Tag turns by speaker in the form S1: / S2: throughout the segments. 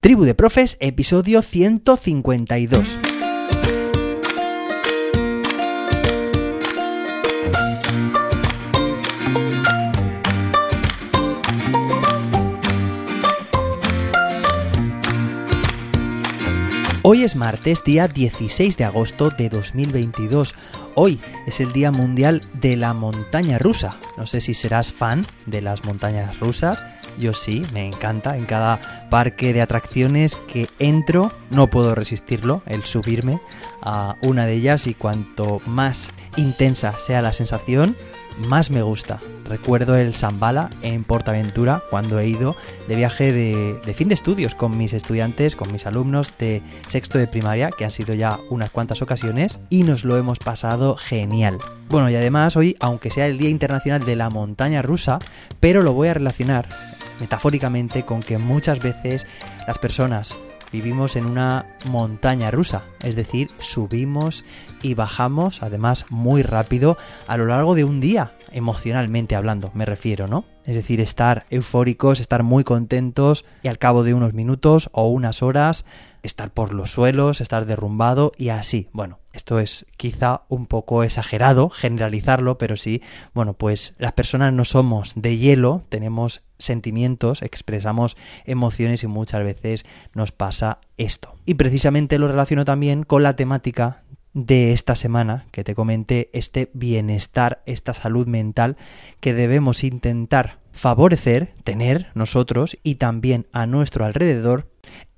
S1: Tribu de Profes, episodio 152. Hoy es martes, día 16 de agosto de 2022. Hoy es el Día Mundial de la Montaña Rusa. No sé si serás fan de las montañas rusas. Yo sí, me encanta. En cada parque de atracciones que entro, no puedo resistirlo, el subirme a una de ellas y cuanto más intensa sea la sensación, más me gusta. Recuerdo el Zambala en Portaventura cuando he ido de viaje de, de, fin de estudios con mis estudiantes, con mis alumnos de sexto de primaria, que han sido ya unas cuantas ocasiones, y nos lo hemos pasado genial. Bueno, y además hoy, aunque sea el Día Internacional de la Montaña Rusa, pero lo voy a relacionar metafóricamente con que muchas veces las personas vivimos en una montaña rusa, es decir, subimos y bajamos, además muy rápido, a lo largo de un día, emocionalmente hablando, me refiero, ¿no? Es decir, estar eufóricos, estar muy contentos y al cabo de unos minutos o unas horas estar por los suelos, estar derrumbado y así. Bueno, esto es quizá un poco exagerado generalizarlo, pero sí, bueno, pues las personas no somos de hielo, tenemos sentimientos, expresamos emociones y muchas veces nos pasa esto. Y precisamente lo relaciono también con la temática de esta semana que te comenté, este bienestar, esta salud mental que debemos intentar favorecer, tener nosotros y también a nuestro alrededor.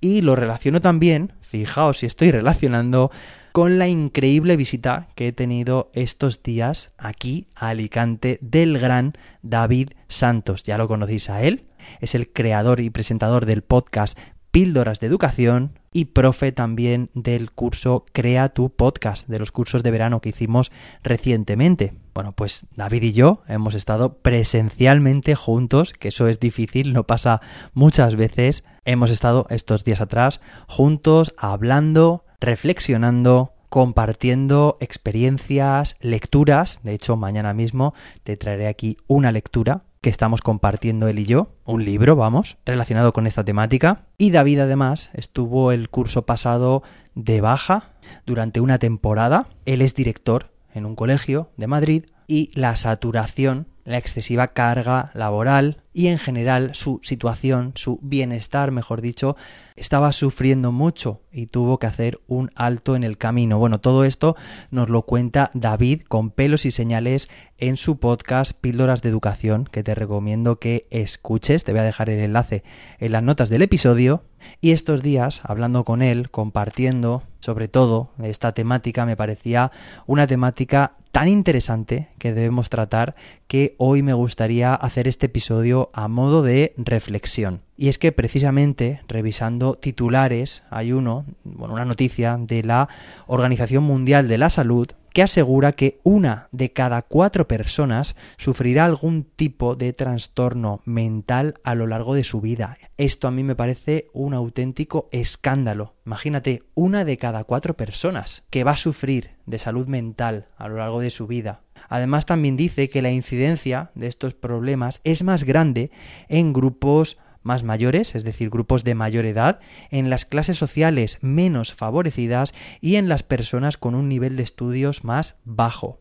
S1: Y lo relaciono también, fijaos si estoy relacionando con la increíble visita que he tenido estos días aquí a Alicante del gran David Santos. Ya lo conocéis a él, es el creador y presentador del podcast Píldoras de Educación y profe también del curso Crea tu podcast, de los cursos de verano que hicimos recientemente. Bueno, pues David y yo hemos estado presencialmente juntos, que eso es difícil, no pasa muchas veces. Hemos estado estos días atrás juntos, hablando, reflexionando, compartiendo experiencias, lecturas. De hecho, mañana mismo te traeré aquí una lectura que estamos compartiendo él y yo, un libro, vamos, relacionado con esta temática. Y David además estuvo el curso pasado de baja durante una temporada. Él es director en un colegio de Madrid y la saturación, la excesiva carga laboral y en general su situación, su bienestar, mejor dicho, estaba sufriendo mucho y tuvo que hacer un alto en el camino. Bueno, todo esto nos lo cuenta David con pelos y señales en su podcast Píldoras de Educación, que te recomiendo que escuches. Te voy a dejar el enlace en las notas del episodio. Y estos días, hablando con él, compartiendo sobre todo esta temática, me parecía una temática tan interesante que debemos tratar que hoy me gustaría hacer este episodio a modo de reflexión. Y es que precisamente revisando titulares hay uno, bueno, una noticia de la Organización Mundial de la Salud que asegura que una de cada cuatro personas sufrirá algún tipo de trastorno mental a lo largo de su vida. Esto a mí me parece un auténtico escándalo. Imagínate, una de cada cuatro personas que va a sufrir de salud mental a lo largo de su vida. Además también dice que la incidencia de estos problemas es más grande en grupos más mayores, es decir, grupos de mayor edad, en las clases sociales menos favorecidas y en las personas con un nivel de estudios más bajo.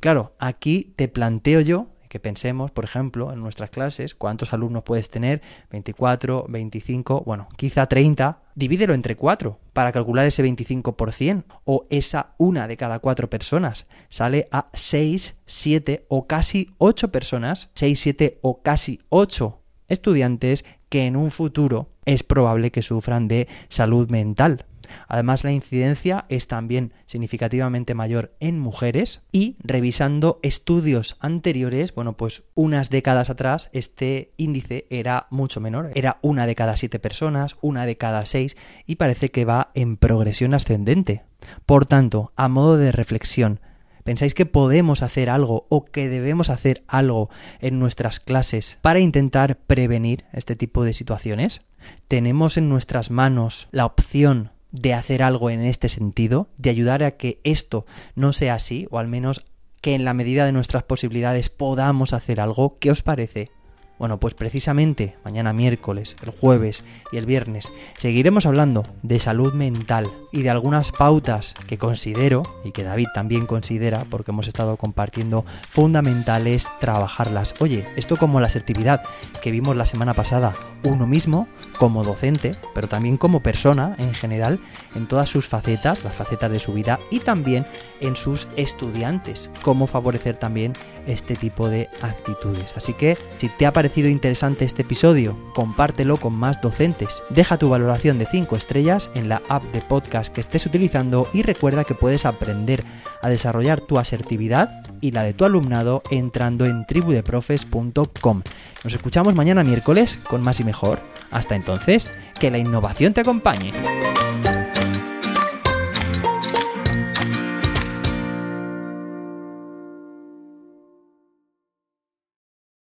S1: Claro, aquí te planteo yo que pensemos, por ejemplo, en nuestras clases, cuántos alumnos puedes tener, 24, 25, bueno, quizá 30, divídelo entre 4 para calcular ese 25% o esa una de cada cuatro personas sale a 6, 7 o casi 8 personas, 6, 7 o casi 8 estudiantes que en un futuro es probable que sufran de salud mental. Además, la incidencia es también significativamente mayor en mujeres y revisando estudios anteriores, bueno, pues unas décadas atrás este índice era mucho menor, era una de cada siete personas, una de cada seis y parece que va en progresión ascendente. Por tanto, a modo de reflexión, ¿Pensáis que podemos hacer algo o que debemos hacer algo en nuestras clases para intentar prevenir este tipo de situaciones? ¿Tenemos en nuestras manos la opción de hacer algo en este sentido, de ayudar a que esto no sea así, o al menos que en la medida de nuestras posibilidades podamos hacer algo? ¿Qué os parece? Bueno, pues precisamente mañana miércoles, el jueves y el viernes seguiremos hablando de salud mental y de algunas pautas que considero y que David también considera porque hemos estado compartiendo fundamentales trabajarlas. Oye, esto como la asertividad que vimos la semana pasada, uno mismo como docente, pero también como persona en general en todas sus facetas, las facetas de su vida y también en sus estudiantes, cómo favorecer también este tipo de actitudes. Así que si te ha parecido interesante este episodio, compártelo con más docentes. Deja tu valoración de 5 estrellas en la app de podcast que estés utilizando y recuerda que puedes aprender a desarrollar tu asertividad y la de tu alumnado entrando en tribudeprofes.com. Nos escuchamos mañana miércoles con más y mejor. Hasta entonces, que la innovación te acompañe.